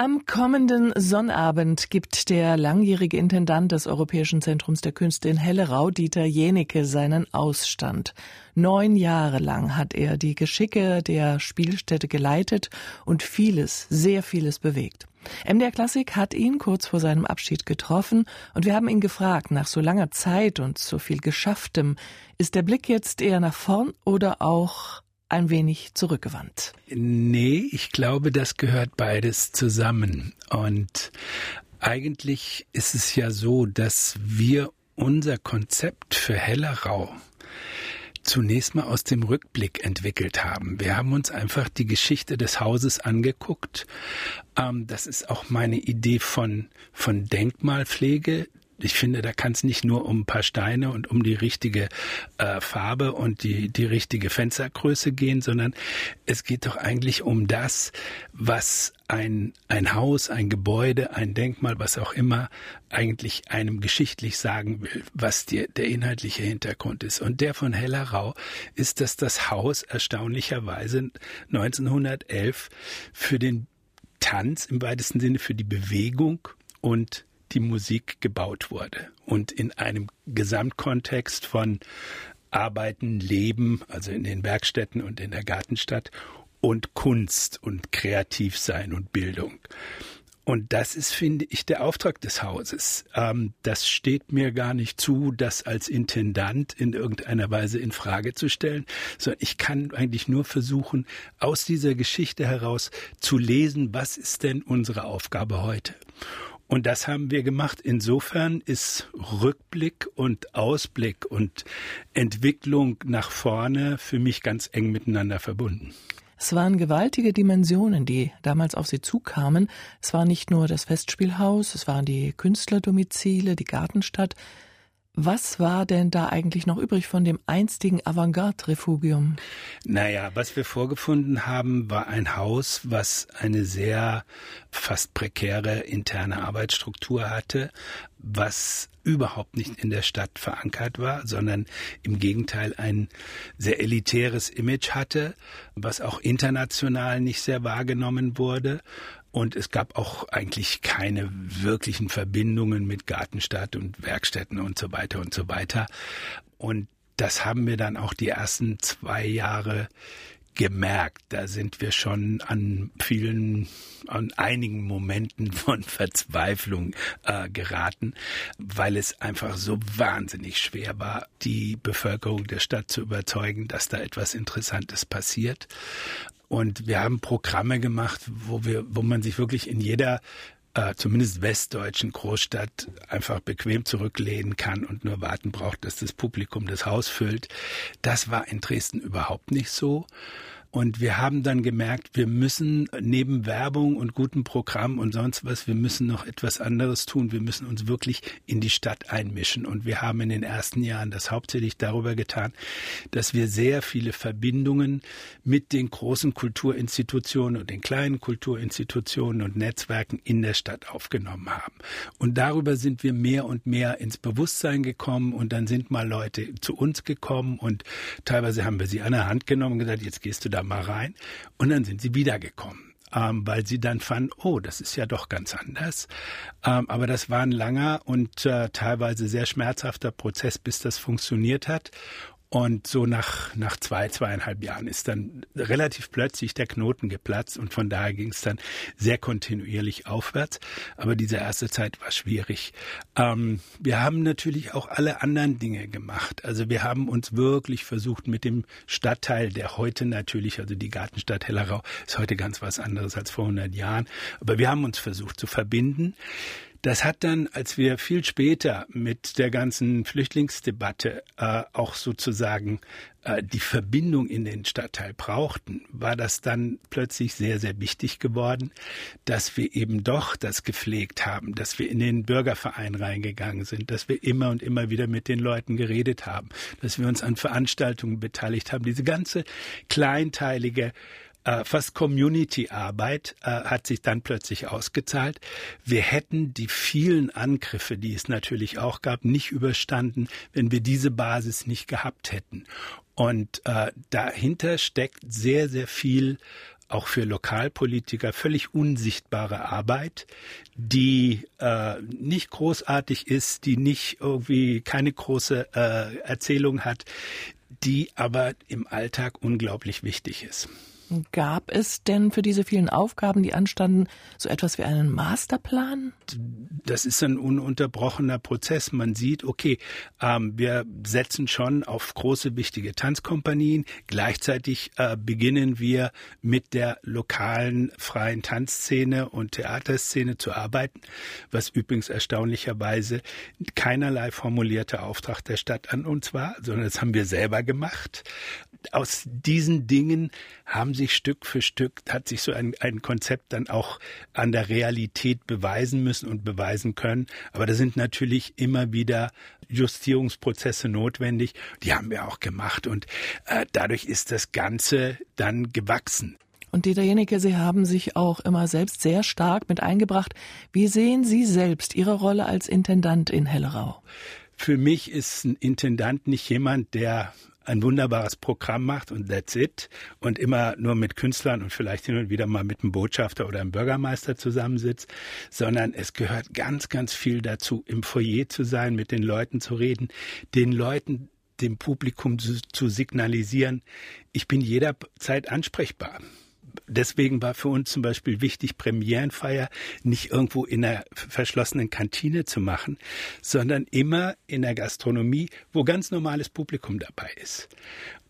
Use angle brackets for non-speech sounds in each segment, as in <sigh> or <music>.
Am kommenden Sonnabend gibt der langjährige Intendant des Europäischen Zentrums der Künste in Hellerau, Dieter Jenecke, seinen Ausstand. Neun Jahre lang hat er die Geschicke der Spielstätte geleitet und vieles, sehr vieles bewegt. MDR Klassik hat ihn kurz vor seinem Abschied getroffen und wir haben ihn gefragt, nach so langer Zeit und so viel Geschafftem, ist der Blick jetzt eher nach vorn oder auch ein wenig zurückgewandt. Nee, ich glaube, das gehört beides zusammen. Und eigentlich ist es ja so, dass wir unser Konzept für Hellerau zunächst mal aus dem Rückblick entwickelt haben. Wir haben uns einfach die Geschichte des Hauses angeguckt. Ähm, das ist auch meine Idee von, von Denkmalpflege, ich finde, da kann es nicht nur um ein paar Steine und um die richtige äh, Farbe und die, die richtige Fenstergröße gehen, sondern es geht doch eigentlich um das, was ein, ein Haus, ein Gebäude, ein Denkmal, was auch immer, eigentlich einem geschichtlich sagen will, was die, der inhaltliche Hintergrund ist. Und der von Hellerau ist, dass das Haus erstaunlicherweise 1911 für den Tanz im weitesten Sinne für die Bewegung und die Musik gebaut wurde. Und in einem Gesamtkontext von Arbeiten, Leben, also in den Werkstätten und in der Gartenstadt und Kunst und Kreativsein und Bildung. Und das ist, finde ich, der Auftrag des Hauses. Ähm, das steht mir gar nicht zu, das als Intendant in irgendeiner Weise in Frage zu stellen, sondern ich kann eigentlich nur versuchen, aus dieser Geschichte heraus zu lesen, was ist denn unsere Aufgabe heute? Und das haben wir gemacht. Insofern ist Rückblick und Ausblick und Entwicklung nach vorne für mich ganz eng miteinander verbunden. Es waren gewaltige Dimensionen, die damals auf sie zukamen. Es war nicht nur das Festspielhaus, es waren die Künstlerdomizile, die Gartenstadt, was war denn da eigentlich noch übrig von dem einstigen Avantgarde-Refugium? Naja, was wir vorgefunden haben, war ein Haus, was eine sehr fast prekäre interne Arbeitsstruktur hatte, was überhaupt nicht in der Stadt verankert war, sondern im Gegenteil ein sehr elitäres Image hatte, was auch international nicht sehr wahrgenommen wurde und es gab auch eigentlich keine wirklichen Verbindungen mit Gartenstadt und Werkstätten und so weiter und so weiter. Und das haben wir dann auch die ersten zwei Jahre gemerkt. Da sind wir schon an vielen, an einigen Momenten von Verzweiflung äh, geraten, weil es einfach so wahnsinnig schwer war, die Bevölkerung der Stadt zu überzeugen, dass da etwas Interessantes passiert. Und wir haben Programme gemacht, wo wir, wo man sich wirklich in jeder äh, zumindest westdeutschen Großstadt einfach bequem zurücklehnen kann und nur warten braucht, dass das Publikum das Haus füllt. Das war in Dresden überhaupt nicht so. Und wir haben dann gemerkt, wir müssen neben Werbung und gutem Programm und sonst was, wir müssen noch etwas anderes tun. Wir müssen uns wirklich in die Stadt einmischen. Und wir haben in den ersten Jahren das hauptsächlich darüber getan, dass wir sehr viele Verbindungen mit den großen Kulturinstitutionen und den kleinen Kulturinstitutionen und Netzwerken in der Stadt aufgenommen haben. Und darüber sind wir mehr und mehr ins Bewusstsein gekommen und dann sind mal Leute zu uns gekommen und teilweise haben wir sie an der Hand genommen und gesagt, jetzt gehst du da mal rein. Und dann sind sie wiedergekommen. Ähm, weil sie dann fanden, oh, das ist ja doch ganz anders. Ähm, aber das war ein langer und äh, teilweise sehr schmerzhafter Prozess, bis das funktioniert hat. Und so nach, nach zwei, zweieinhalb Jahren ist dann relativ plötzlich der Knoten geplatzt und von daher ging es dann sehr kontinuierlich aufwärts. Aber diese erste Zeit war schwierig. Ähm, wir haben natürlich auch alle anderen Dinge gemacht. Also wir haben uns wirklich versucht mit dem Stadtteil, der heute natürlich, also die Gartenstadt Hellerau, ist heute ganz was anderes als vor 100 Jahren. Aber wir haben uns versucht zu verbinden. Das hat dann, als wir viel später mit der ganzen Flüchtlingsdebatte äh, auch sozusagen äh, die Verbindung in den Stadtteil brauchten, war das dann plötzlich sehr, sehr wichtig geworden, dass wir eben doch das gepflegt haben, dass wir in den Bürgerverein reingegangen sind, dass wir immer und immer wieder mit den Leuten geredet haben, dass wir uns an Veranstaltungen beteiligt haben. Diese ganze kleinteilige äh, fast Community-Arbeit äh, hat sich dann plötzlich ausgezahlt. Wir hätten die vielen Angriffe, die es natürlich auch gab, nicht überstanden, wenn wir diese Basis nicht gehabt hätten. Und äh, dahinter steckt sehr, sehr viel auch für Lokalpolitiker völlig unsichtbare Arbeit, die äh, nicht großartig ist, die nicht irgendwie keine große äh, Erzählung hat, die aber im Alltag unglaublich wichtig ist. Gab es denn für diese vielen Aufgaben, die anstanden, so etwas wie einen Masterplan? Das ist ein ununterbrochener Prozess. Man sieht, okay, ähm, wir setzen schon auf große, wichtige Tanzkompanien. Gleichzeitig äh, beginnen wir mit der lokalen freien Tanzszene und Theaterszene zu arbeiten, was übrigens erstaunlicherweise keinerlei formulierter Auftrag der Stadt an uns war, sondern das haben wir selber gemacht. Aus diesen Dingen haben sich Stück für Stück, hat sich so ein, ein Konzept dann auch an der Realität beweisen müssen und beweisen können. Aber da sind natürlich immer wieder Justierungsprozesse notwendig. Die haben wir auch gemacht und äh, dadurch ist das Ganze dann gewachsen. Und Dieter Jenecke, Sie haben sich auch immer selbst sehr stark mit eingebracht. Wie sehen Sie selbst Ihre Rolle als Intendant in Hellerau? Für mich ist ein Intendant nicht jemand, der ein wunderbares Programm macht und that's it. Und immer nur mit Künstlern und vielleicht hin und wieder mal mit einem Botschafter oder einem Bürgermeister zusammensitzt, sondern es gehört ganz, ganz viel dazu, im Foyer zu sein, mit den Leuten zu reden, den Leuten dem Publikum zu, zu signalisieren, ich bin jederzeit ansprechbar deswegen war für uns zum Beispiel wichtig, Premierenfeier nicht irgendwo in einer verschlossenen Kantine zu machen, sondern immer in der Gastronomie, wo ganz normales Publikum dabei ist.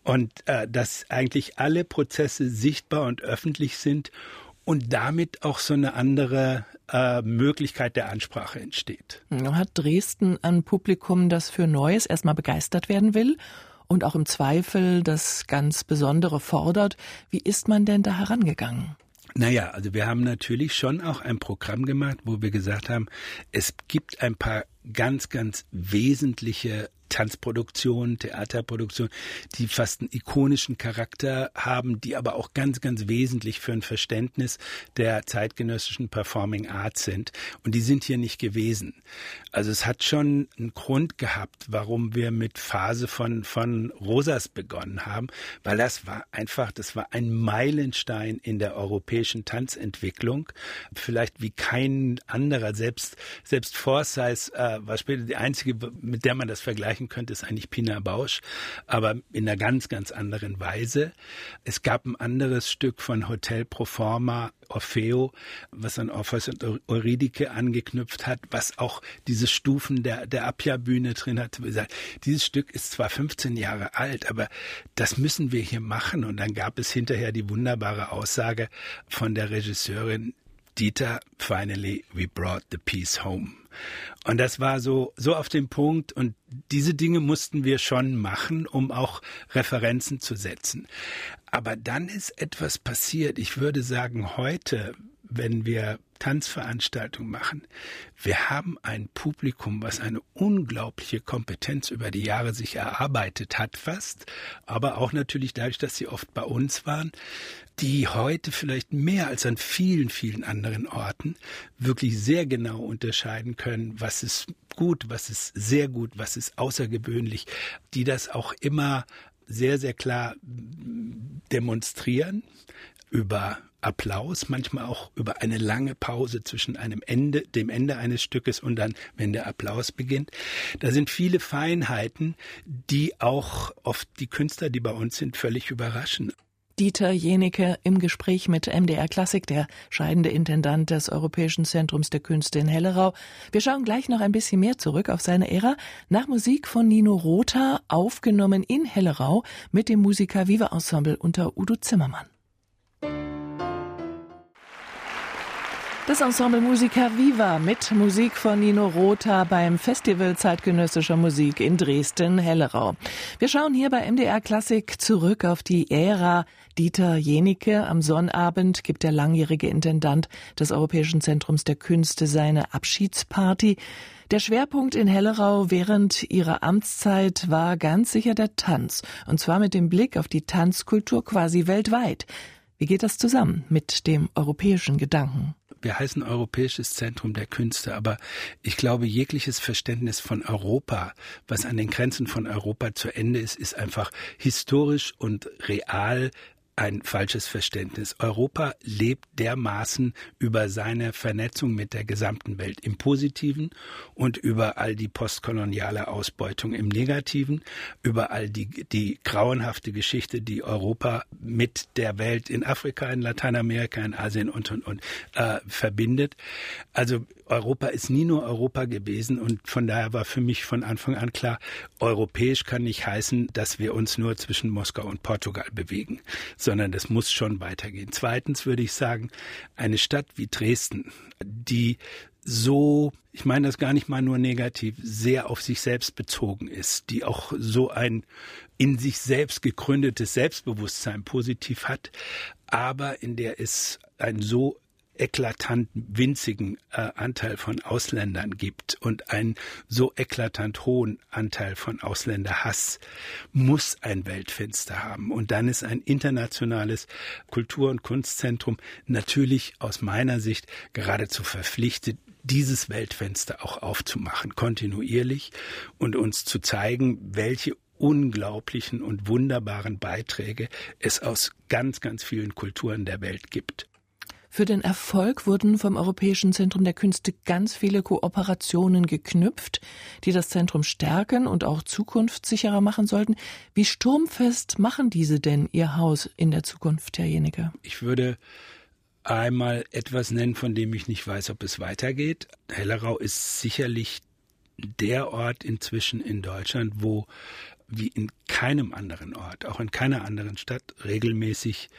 Und äh, dass eigentlich alle Prozesse sichtbar und öffentlich sind und damit auch so eine andere äh, Möglichkeit der Ansprache entsteht. Hat Dresden ein Publikum, das für Neues erstmal begeistert werden will und auch im Zweifel das ganz Besondere fordert. Wie ist man denn da herangegangen? Naja, also wir haben natürlich schon auch ein Programm gemacht, wo wir gesagt haben, es gibt ein paar ganz, ganz wesentliche Tanzproduktionen, Theaterproduktionen, die fast einen ikonischen Charakter haben, die aber auch ganz, ganz wesentlich für ein Verständnis der zeitgenössischen Performing Arts sind. Und die sind hier nicht gewesen. Also es hat schon einen Grund gehabt, warum wir mit Phase von, von Rosas begonnen haben, weil das war einfach, das war ein Meilenstein in der europäischen Tanzentwicklung. Vielleicht wie kein anderer, selbst, selbst Forsyth äh, war später die einzige, mit der man das vergleichen vergleichen könnte, ist eigentlich Pina Bausch, aber in einer ganz, ganz anderen Weise. Es gab ein anderes Stück von Hotel Proforma, Orfeo, was an Orpheus und Eurydike angeknüpft hat, was auch diese Stufen der, der Appia-Bühne drin hat. Dieses Stück ist zwar 15 Jahre alt, aber das müssen wir hier machen. Und dann gab es hinterher die wunderbare Aussage von der Regisseurin, Dieter, finally we brought the peace home. Und das war so, so auf den Punkt. Und diese Dinge mussten wir schon machen, um auch Referenzen zu setzen. Aber dann ist etwas passiert. Ich würde sagen, heute, wenn wir Tanzveranstaltungen machen. Wir haben ein Publikum, was eine unglaubliche Kompetenz über die Jahre sich erarbeitet hat, fast, aber auch natürlich dadurch, dass sie oft bei uns waren, die heute vielleicht mehr als an vielen, vielen anderen Orten wirklich sehr genau unterscheiden können, was ist gut, was ist sehr gut, was ist außergewöhnlich, die das auch immer sehr, sehr klar demonstrieren über Applaus, manchmal auch über eine lange Pause zwischen einem Ende, dem Ende eines Stückes und dann, wenn der Applaus beginnt. Da sind viele Feinheiten, die auch oft die Künstler, die bei uns sind, völlig überraschen. Dieter Jenecke im Gespräch mit MDR Klassik, der scheidende Intendant des Europäischen Zentrums der Künste in Hellerau. Wir schauen gleich noch ein bisschen mehr zurück auf seine Ära. Nach Musik von Nino Rota, aufgenommen in Hellerau mit dem Musiker Viva Ensemble unter Udo Zimmermann. Das Ensemble Musica Viva mit Musik von Nino Rota beim Festival zeitgenössischer Musik in Dresden-Hellerau. Wir schauen hier bei MDR Klassik zurück auf die Ära Dieter Jenicke. Am Sonnabend gibt der langjährige Intendant des Europäischen Zentrums der Künste seine Abschiedsparty. Der Schwerpunkt in Hellerau während ihrer Amtszeit war ganz sicher der Tanz, und zwar mit dem Blick auf die Tanzkultur quasi weltweit. Wie geht das zusammen mit dem europäischen Gedanken? Wir heißen Europäisches Zentrum der Künste, aber ich glaube, jegliches Verständnis von Europa, was an den Grenzen von Europa zu Ende ist, ist einfach historisch und real ein falsches Verständnis. Europa lebt dermaßen über seine Vernetzung mit der gesamten Welt im Positiven und über all die postkoloniale Ausbeutung im Negativen, über all die, die grauenhafte Geschichte, die Europa mit der Welt in Afrika, in Lateinamerika, in Asien und, und, und äh, verbindet. Also Europa ist nie nur Europa gewesen und von daher war für mich von Anfang an klar, europäisch kann nicht heißen, dass wir uns nur zwischen Moskau und Portugal bewegen, sondern das muss schon weitergehen. Zweitens würde ich sagen, eine Stadt wie Dresden, die so, ich meine das gar nicht mal nur negativ, sehr auf sich selbst bezogen ist, die auch so ein in sich selbst gegründetes Selbstbewusstsein positiv hat, aber in der es ein so eklatant winzigen äh, Anteil von Ausländern gibt und einen so eklatant hohen Anteil von Ausländerhass, muss ein Weltfenster haben. Und dann ist ein internationales Kultur- und Kunstzentrum natürlich aus meiner Sicht geradezu verpflichtet, dieses Weltfenster auch aufzumachen, kontinuierlich und uns zu zeigen, welche unglaublichen und wunderbaren Beiträge es aus ganz, ganz vielen Kulturen der Welt gibt. Für den Erfolg wurden vom Europäischen Zentrum der Künste ganz viele Kooperationen geknüpft, die das Zentrum stärken und auch zukunftssicherer machen sollten. Wie sturmfest machen diese denn Ihr Haus in der Zukunft, Herr Jenecke? Ich würde einmal etwas nennen, von dem ich nicht weiß, ob es weitergeht. Hellerau ist sicherlich der Ort inzwischen in Deutschland, wo wie in keinem anderen Ort, auch in keiner anderen Stadt, regelmäßig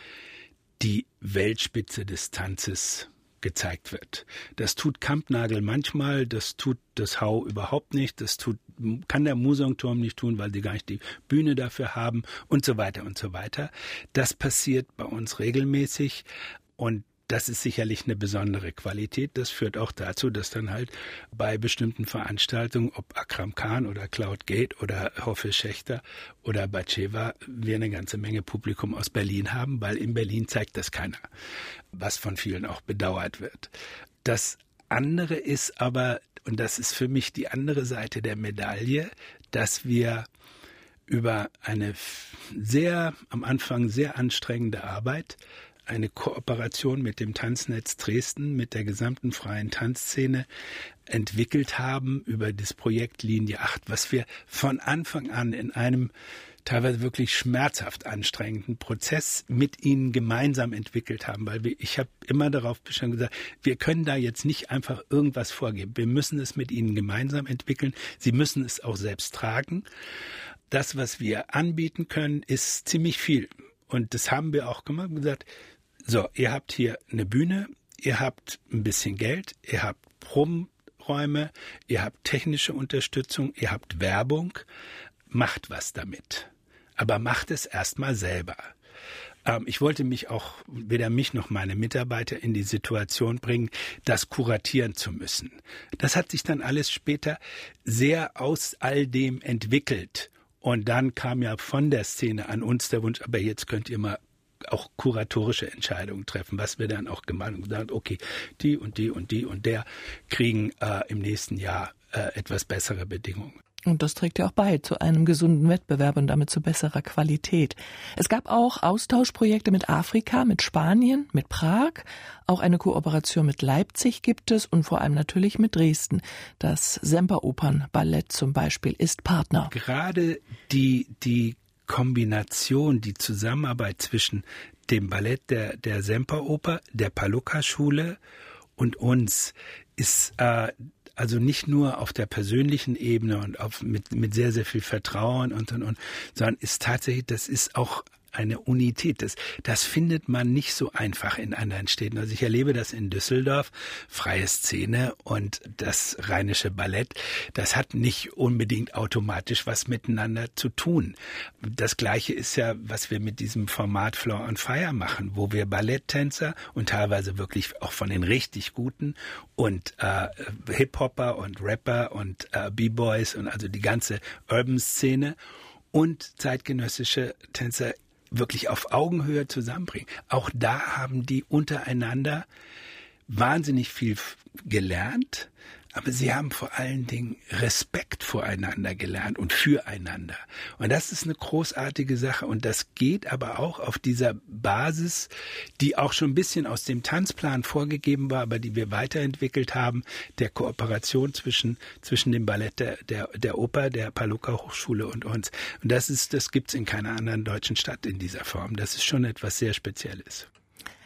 die Weltspitze des Tanzes gezeigt wird. Das tut Kampnagel manchmal, das tut das Hau überhaupt nicht, das tut, kann der Museumturm nicht tun, weil die gar nicht die Bühne dafür haben und so weiter und so weiter. Das passiert bei uns regelmäßig und das ist sicherlich eine besondere Qualität. Das führt auch dazu, dass dann halt bei bestimmten Veranstaltungen, ob Akram Khan oder Cloud Gate oder Hoffe Schächter oder Batscheva, wir eine ganze Menge Publikum aus Berlin haben, weil in Berlin zeigt das keiner, was von vielen auch bedauert wird. Das andere ist aber, und das ist für mich die andere Seite der Medaille, dass wir über eine sehr, am Anfang sehr anstrengende Arbeit eine Kooperation mit dem Tanznetz Dresden, mit der gesamten freien Tanzszene entwickelt haben über das Projekt Linie 8, was wir von Anfang an in einem teilweise wirklich schmerzhaft anstrengenden Prozess mit ihnen gemeinsam entwickelt haben, weil wir, ich habe immer darauf bestanden gesagt, wir können da jetzt nicht einfach irgendwas vorgeben. Wir müssen es mit ihnen gemeinsam entwickeln. Sie müssen es auch selbst tragen. Das, was wir anbieten können, ist ziemlich viel. Und das haben wir auch gemacht und gesagt, so, ihr habt hier eine Bühne, ihr habt ein bisschen Geld, ihr habt Probenräume, ihr habt technische Unterstützung, ihr habt Werbung, macht was damit. Aber macht es erstmal selber. Ähm, ich wollte mich auch, weder mich noch meine Mitarbeiter in die Situation bringen, das kuratieren zu müssen. Das hat sich dann alles später sehr aus all dem entwickelt. Und dann kam ja von der Szene an uns der Wunsch, aber jetzt könnt ihr mal auch kuratorische Entscheidungen treffen, was wir dann auch gemacht haben. Okay, die und die und die und der kriegen äh, im nächsten Jahr äh, etwas bessere Bedingungen. Und das trägt ja auch bei zu einem gesunden Wettbewerb und damit zu besserer Qualität. Es gab auch Austauschprojekte mit Afrika, mit Spanien, mit Prag. Auch eine Kooperation mit Leipzig gibt es und vor allem natürlich mit Dresden. Das Semperopern Ballett zum Beispiel ist Partner. Gerade die, die Kombination, die Zusammenarbeit zwischen dem Ballett der, der Semperoper, der Palukka-Schule und uns ist äh, also nicht nur auf der persönlichen Ebene und auf, mit, mit sehr, sehr viel Vertrauen und, und, und, sondern ist tatsächlich, das ist auch eine Unität. Das, das findet man nicht so einfach in anderen Städten. Also ich erlebe das in Düsseldorf, freie Szene und das rheinische Ballett. Das hat nicht unbedingt automatisch was miteinander zu tun. Das Gleiche ist ja, was wir mit diesem Format Floor on Fire machen, wo wir Balletttänzer und teilweise wirklich auch von den richtig guten und äh, Hip-Hopper und Rapper und äh, B-Boys und also die ganze Urban-Szene und zeitgenössische Tänzer wirklich auf Augenhöhe zusammenbringen. Auch da haben die untereinander wahnsinnig viel gelernt, aber sie haben vor allen Dingen Respekt voreinander gelernt und füreinander. Und das ist eine großartige Sache. Und das geht aber auch auf dieser Basis, die auch schon ein bisschen aus dem Tanzplan vorgegeben war, aber die wir weiterentwickelt haben, der Kooperation zwischen, zwischen dem Ballett der, der, der Oper, der Paluca Hochschule und uns. Und das ist, das gibt's in keiner anderen deutschen Stadt in dieser Form. Das ist schon etwas sehr Spezielles.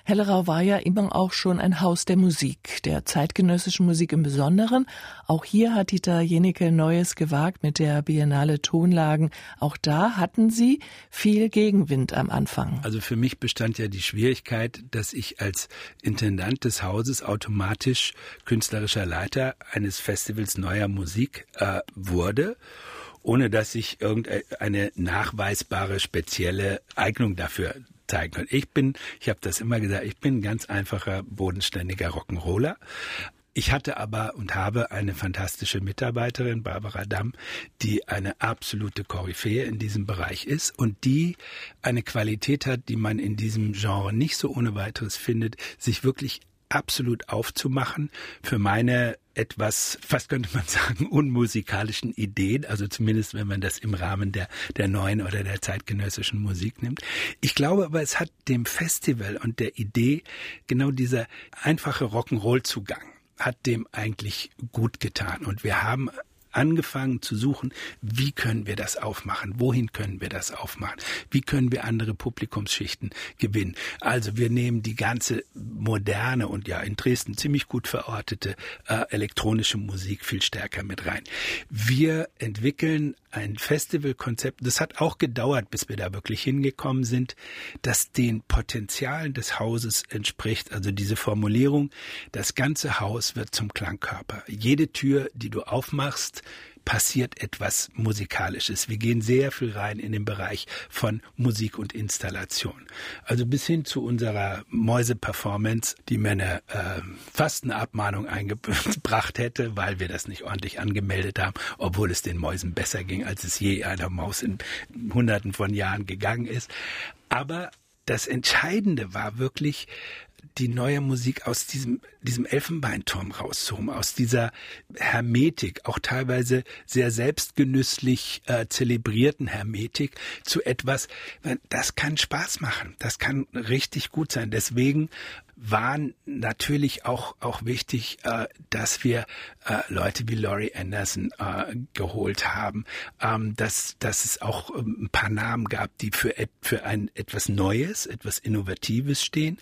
Hellerau war ja immer auch schon ein Haus der Musik, der zeitgenössischen Musik im Besonderen. Auch hier hat Dieter Jenecke Neues gewagt mit der Biennale Tonlagen. Auch da hatten Sie viel Gegenwind am Anfang. Also für mich bestand ja die Schwierigkeit, dass ich als Intendant des Hauses automatisch künstlerischer Leiter eines Festivals neuer Musik äh, wurde ohne dass ich irgendeine nachweisbare spezielle Eignung dafür zeigen können. Ich bin, ich habe das immer gesagt, ich bin ein ganz einfacher, bodenständiger Rock'n'Roller. Ich hatte aber und habe eine fantastische Mitarbeiterin, Barbara Damm, die eine absolute Koryphäe in diesem Bereich ist und die eine Qualität hat, die man in diesem Genre nicht so ohne weiteres findet, sich wirklich absolut aufzumachen für meine etwas, fast könnte man sagen, <laughs> unmusikalischen Ideen, also zumindest wenn man das im Rahmen der, der neuen oder der zeitgenössischen Musik nimmt. Ich glaube aber, es hat dem Festival und der Idee genau dieser einfache Rock'n'Roll-Zugang hat dem eigentlich gut getan. Und wir haben angefangen zu suchen, wie können wir das aufmachen, wohin können wir das aufmachen, wie können wir andere Publikumsschichten gewinnen. Also wir nehmen die ganze moderne und ja in Dresden ziemlich gut verortete äh, elektronische Musik viel stärker mit rein. Wir entwickeln ein Festivalkonzept, das hat auch gedauert, bis wir da wirklich hingekommen sind, das den Potenzialen des Hauses entspricht. Also diese Formulierung, das ganze Haus wird zum Klangkörper. Jede Tür, die du aufmachst, passiert etwas Musikalisches. Wir gehen sehr viel rein in den Bereich von Musik und Installation. Also bis hin zu unserer Mäuse-Performance, die mir eine, äh, fast eingebracht hätte, weil wir das nicht ordentlich angemeldet haben, obwohl es den Mäusen besser ging, als es je einer Maus in Hunderten von Jahren gegangen ist. Aber das Entscheidende war wirklich, die neue Musik aus diesem, diesem Elfenbeinturm rauszuholen, aus dieser Hermetik, auch teilweise sehr selbstgenüsslich äh, zelebrierten Hermetik zu etwas, das kann Spaß machen, das kann richtig gut sein. Deswegen waren natürlich auch, auch wichtig, äh, dass wir äh, Leute wie Laurie Anderson äh, geholt haben, ähm, dass, dass es auch ähm, ein paar Namen gab, die für, für ein etwas Neues, etwas Innovatives stehen,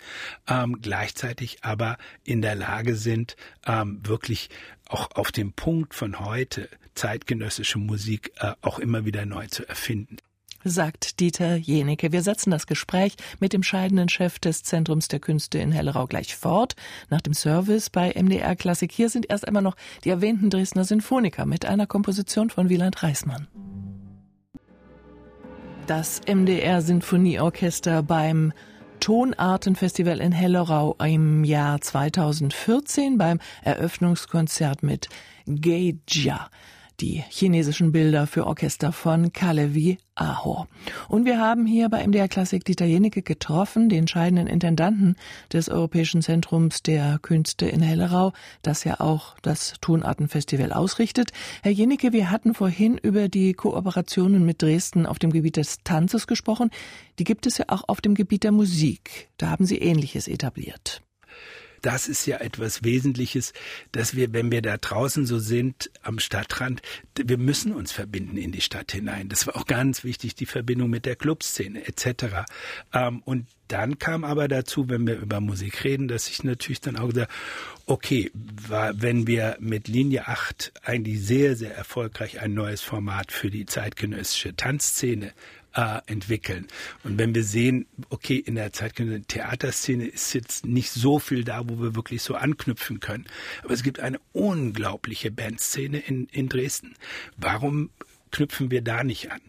ähm, gleichzeitig aber in der Lage sind, ähm, wirklich auch auf dem Punkt von heute zeitgenössische Musik äh, auch immer wieder neu zu erfinden sagt Dieter Jenecke. Wir setzen das Gespräch mit dem scheidenden Chef des Zentrums der Künste in Hellerau gleich fort. Nach dem Service bei MDR Klassik. Hier sind erst einmal noch die erwähnten Dresdner Sinfoniker mit einer Komposition von Wieland Reismann. Das MDR Sinfonieorchester beim Tonartenfestival in Hellerau im Jahr 2014 beim Eröffnungskonzert mit Geija die chinesischen Bilder für Orchester von Kalevi Aho. Und wir haben hier bei MDR Klassik Dieter Jenecke getroffen, den scheidenden Intendanten des Europäischen Zentrums der Künste in Hellerau, das ja auch das Tonartenfestival ausrichtet. Herr Jenecke, wir hatten vorhin über die Kooperationen mit Dresden auf dem Gebiet des Tanzes gesprochen. Die gibt es ja auch auf dem Gebiet der Musik. Da haben Sie Ähnliches etabliert das ist ja etwas Wesentliches, dass wir, wenn wir da draußen so sind am Stadtrand, wir müssen uns verbinden in die Stadt hinein. Das war auch ganz wichtig, die Verbindung mit der Clubszene etc. Ähm, und dann kam aber dazu, wenn wir über Musik reden, dass ich natürlich dann auch gesagt, okay, war, wenn wir mit Linie 8 eigentlich sehr, sehr erfolgreich ein neues Format für die zeitgenössische Tanzszene äh, entwickeln. Und wenn wir sehen, okay, in der zeitgenössischen Theaterszene ist jetzt nicht so viel da, wo wir wirklich so anknüpfen können. Aber es gibt eine unglaubliche Bandszene in, in Dresden. Warum knüpfen wir da nicht an?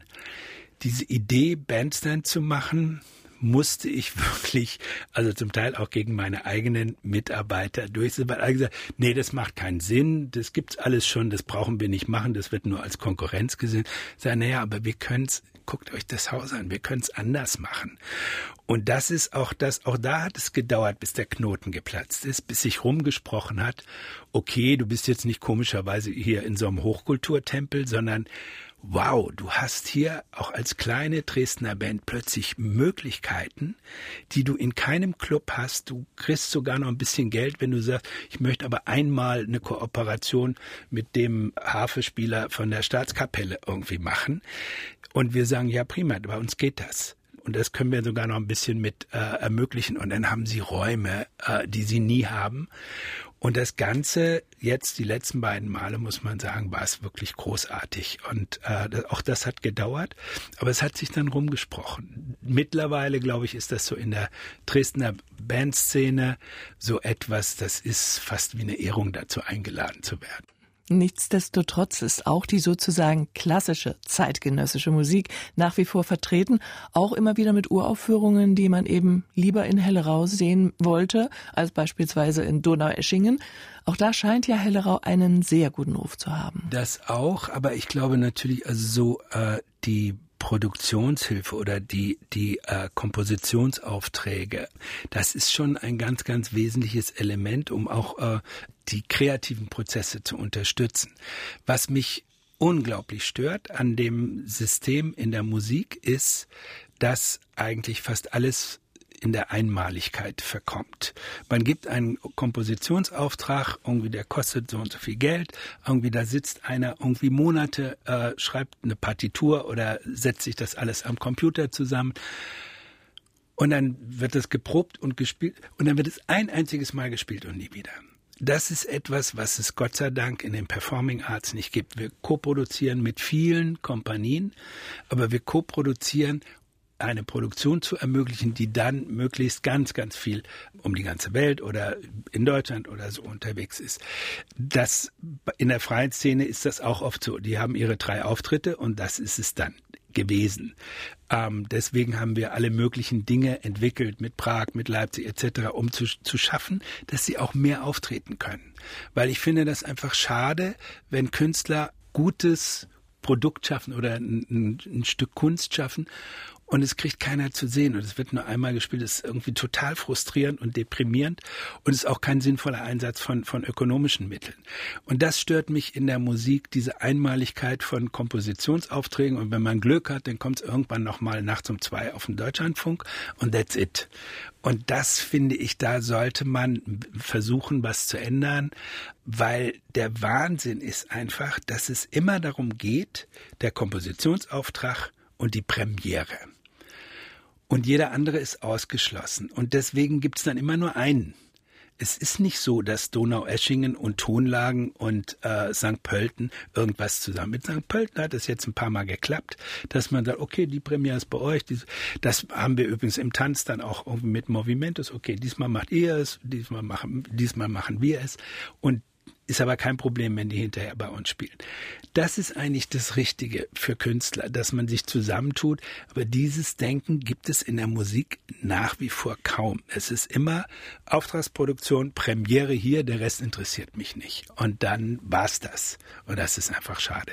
Diese Idee, Bandstand zu machen, musste ich <laughs> wirklich, also zum Teil auch gegen meine eigenen Mitarbeiter durchsetzen, weil alle gesagt, nee, das macht keinen Sinn, das gibt's alles schon, das brauchen wir nicht machen, das wird nur als Konkurrenz gesehen. Sagen, naja, aber wir können es guckt euch das Haus an, wir können es anders machen. Und das ist auch das, auch da hat es gedauert, bis der Knoten geplatzt ist, bis sich rumgesprochen hat, okay, du bist jetzt nicht komischerweise hier in so einem Hochkulturtempel, sondern wow, du hast hier auch als kleine Dresdner Band plötzlich Möglichkeiten, die du in keinem Club hast. Du kriegst sogar noch ein bisschen Geld, wenn du sagst, ich möchte aber einmal eine Kooperation mit dem Harfespieler von der Staatskapelle irgendwie machen. Und wir sagen, ja prima, bei uns geht das. Und das können wir sogar noch ein bisschen mit äh, ermöglichen. Und dann haben sie Räume, äh, die sie nie haben. Und das Ganze jetzt, die letzten beiden Male, muss man sagen, war es wirklich großartig. Und äh, auch das hat gedauert, aber es hat sich dann rumgesprochen. Mittlerweile, glaube ich, ist das so in der Dresdner Bandszene so etwas, das ist fast wie eine Ehrung dazu eingeladen zu werden. Nichtsdestotrotz ist auch die sozusagen klassische zeitgenössische Musik nach wie vor vertreten, auch immer wieder mit Uraufführungen, die man eben lieber in Hellerau sehen wollte, als beispielsweise in Donaueschingen. Auch da scheint ja Hellerau einen sehr guten Ruf zu haben. Das auch, aber ich glaube natürlich, also so äh, die Produktionshilfe oder die, die äh, Kompositionsaufträge, das ist schon ein ganz, ganz wesentliches Element, um auch äh, die kreativen Prozesse zu unterstützen. Was mich unglaublich stört an dem System in der Musik ist, dass eigentlich fast alles in der Einmaligkeit verkommt. Man gibt einen Kompositionsauftrag, irgendwie der kostet so und so viel Geld, irgendwie da sitzt einer irgendwie Monate, äh, schreibt eine Partitur oder setzt sich das alles am Computer zusammen. Und dann wird es geprobt und gespielt und dann wird es ein einziges Mal gespielt und nie wieder. Das ist etwas, was es Gott sei Dank in den Performing Arts nicht gibt. Wir koproduzieren mit vielen Kompanien, aber wir koproduzieren eine Produktion zu ermöglichen, die dann möglichst ganz, ganz viel um die ganze Welt oder in Deutschland oder so unterwegs ist. Das in der freien Szene ist das auch oft so. Die haben ihre drei Auftritte und das ist es dann gewesen. Ähm, deswegen haben wir alle möglichen Dinge entwickelt mit Prag, mit Leipzig etc., um zu, zu schaffen, dass sie auch mehr auftreten können. Weil ich finde das einfach schade, wenn Künstler gutes Produkt schaffen oder ein, ein, Stück Kunst schaffen und es kriegt keiner zu sehen und es wird nur einmal gespielt. Das ist irgendwie total frustrierend und deprimierend und ist auch kein sinnvoller Einsatz von, von ökonomischen Mitteln. Und das stört mich in der Musik, diese Einmaligkeit von Kompositionsaufträgen und wenn man Glück hat, dann kommt es irgendwann nochmal nachts um zwei auf dem Deutschlandfunk und that's it. Und das finde ich, da sollte man versuchen, was zu ändern, weil der Wahnsinn ist einfach, dass es immer darum geht, der Kompositionsauftrag und die Premiere und jeder andere ist ausgeschlossen. Und deswegen gibt es dann immer nur einen. Es ist nicht so, dass Donaueschingen und Tonlagen und äh, St. Pölten irgendwas zusammen. Mit St. Pölten hat es jetzt ein paar Mal geklappt, dass man sagt, okay, die Premiere ist bei euch. Das haben wir übrigens im Tanz dann auch irgendwie mit Movimentos. Okay, diesmal macht ihr es, diesmal machen, diesmal machen wir es. Und ist aber kein Problem, wenn die hinterher bei uns spielen. Das ist eigentlich das Richtige für Künstler, dass man sich zusammentut. Aber dieses Denken gibt es in der Musik nach wie vor kaum. Es ist immer Auftragsproduktion, Premiere hier, der Rest interessiert mich nicht. Und dann war's das. Und das ist einfach schade.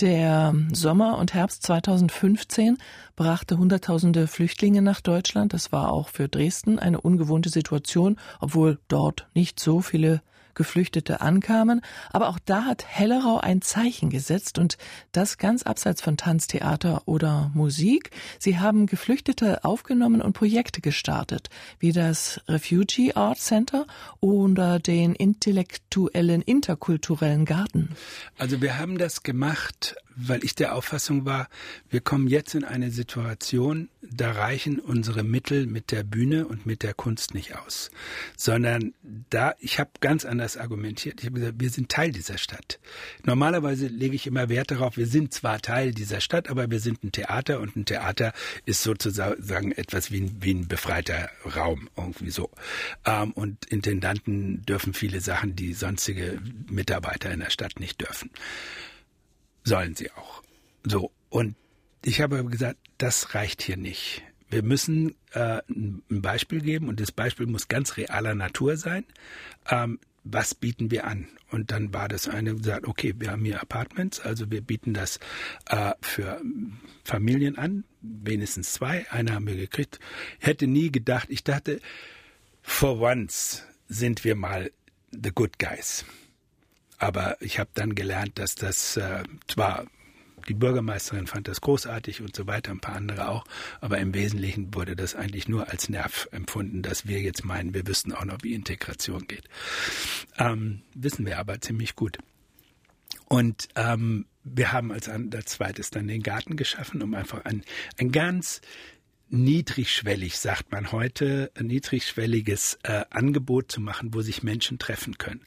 Der Sommer und Herbst 2015 brachte Hunderttausende Flüchtlinge nach Deutschland. Das war auch für Dresden eine ungewohnte Situation, obwohl dort nicht so viele Geflüchtete ankamen. Aber auch da hat Hellerau ein Zeichen gesetzt und das ganz abseits von Tanztheater oder Musik. Sie haben Geflüchtete aufgenommen und Projekte gestartet, wie das Refugee Art Center oder den intellektuellen interkulturellen Garten. Also wir haben das gemacht weil ich der Auffassung war, wir kommen jetzt in eine Situation, da reichen unsere Mittel mit der Bühne und mit der Kunst nicht aus, sondern da, ich habe ganz anders argumentiert. Ich habe gesagt, wir sind Teil dieser Stadt. Normalerweise lege ich immer Wert darauf, wir sind zwar Teil dieser Stadt, aber wir sind ein Theater und ein Theater ist sozusagen etwas wie ein, wie ein befreiter Raum, irgendwie so. Ähm, und Intendanten dürfen viele Sachen, die sonstige Mitarbeiter in der Stadt nicht dürfen. Sollen sie auch. So. Und ich habe gesagt, das reicht hier nicht. Wir müssen äh, ein Beispiel geben und das Beispiel muss ganz realer Natur sein. Ähm, was bieten wir an? Und dann war das eine gesagt, okay, wir haben hier Apartments, also wir bieten das äh, für Familien an, wenigstens zwei. Eine haben wir gekriegt. Ich hätte nie gedacht, ich dachte, for once sind wir mal the good guys. Aber ich habe dann gelernt, dass das äh, zwar die Bürgermeisterin fand das großartig und so weiter, ein paar andere auch. Aber im Wesentlichen wurde das eigentlich nur als Nerv empfunden, dass wir jetzt meinen, wir wüssten auch noch, wie Integration geht. Ähm, wissen wir aber ziemlich gut. Und ähm, wir haben als, als zweites dann den Garten geschaffen, um einfach ein, ein ganz niedrigschwellig, sagt man heute, niedrigschwelliges äh, Angebot zu machen, wo sich Menschen treffen können.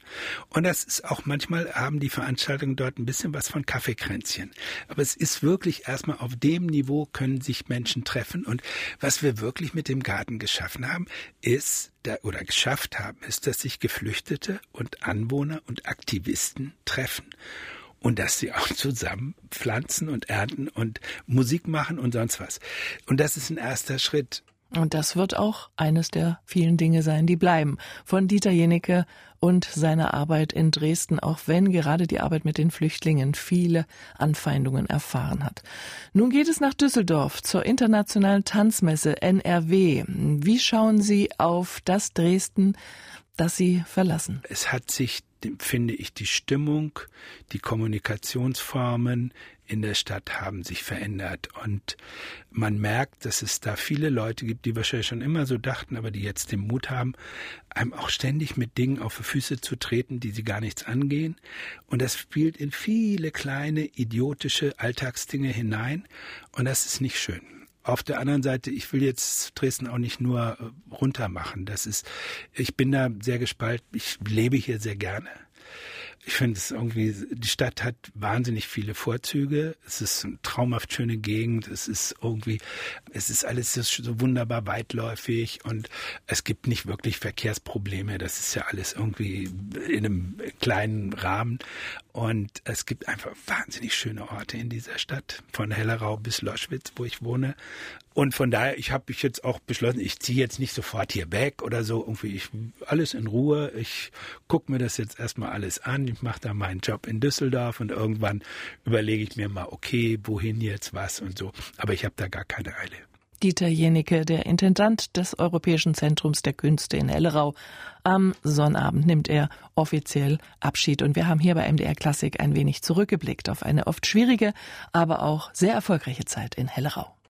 Und das ist auch manchmal haben die Veranstaltungen dort ein bisschen was von Kaffeekränzchen. Aber es ist wirklich erstmal auf dem Niveau können sich Menschen treffen. Und was wir wirklich mit dem Garten geschaffen haben, ist, oder geschafft haben, ist, dass sich Geflüchtete und Anwohner und Aktivisten treffen und dass sie auch zusammen pflanzen und ernten und Musik machen und sonst was. Und das ist ein erster Schritt. Und das wird auch eines der vielen Dinge sein, die bleiben. Von Dieter Jenecke und seiner Arbeit in Dresden, auch wenn gerade die Arbeit mit den Flüchtlingen viele Anfeindungen erfahren hat. Nun geht es nach Düsseldorf zur internationalen Tanzmesse NRW. Wie schauen Sie auf das Dresden, das Sie verlassen? Es hat sich finde ich, die Stimmung, die Kommunikationsformen in der Stadt haben sich verändert. Und man merkt, dass es da viele Leute gibt, die wahrscheinlich schon immer so dachten, aber die jetzt den Mut haben, einem auch ständig mit Dingen auf die Füße zu treten, die sie gar nichts angehen. Und das spielt in viele kleine, idiotische Alltagsdinge hinein. Und das ist nicht schön. Auf der anderen Seite, ich will jetzt Dresden auch nicht nur äh, runter machen. Das ist, ich bin da sehr gespalten. Ich lebe hier sehr gerne. Ich finde es irgendwie, die Stadt hat wahnsinnig viele Vorzüge. Es ist eine traumhaft schöne Gegend. Es ist irgendwie, es ist alles so wunderbar weitläufig und es gibt nicht wirklich Verkehrsprobleme. Das ist ja alles irgendwie in einem kleinen Rahmen. Und es gibt einfach wahnsinnig schöne Orte in dieser Stadt, von Hellerau bis Loschwitz, wo ich wohne. Und von daher, ich habe mich jetzt auch beschlossen, ich ziehe jetzt nicht sofort hier weg oder so. Irgendwie, ich alles in Ruhe. Ich gucke mir das jetzt erstmal alles an. Ich mache da meinen Job in Düsseldorf und irgendwann überlege ich mir mal, okay, wohin jetzt was und so. Aber ich habe da gar keine Eile. Dieter Jenicke, der Intendant des Europäischen Zentrums der Künste in Ellerau. Am Sonnabend nimmt er offiziell Abschied und wir haben hier bei MDR Klassik ein wenig zurückgeblickt auf eine oft schwierige, aber auch sehr erfolgreiche Zeit in Hellerau.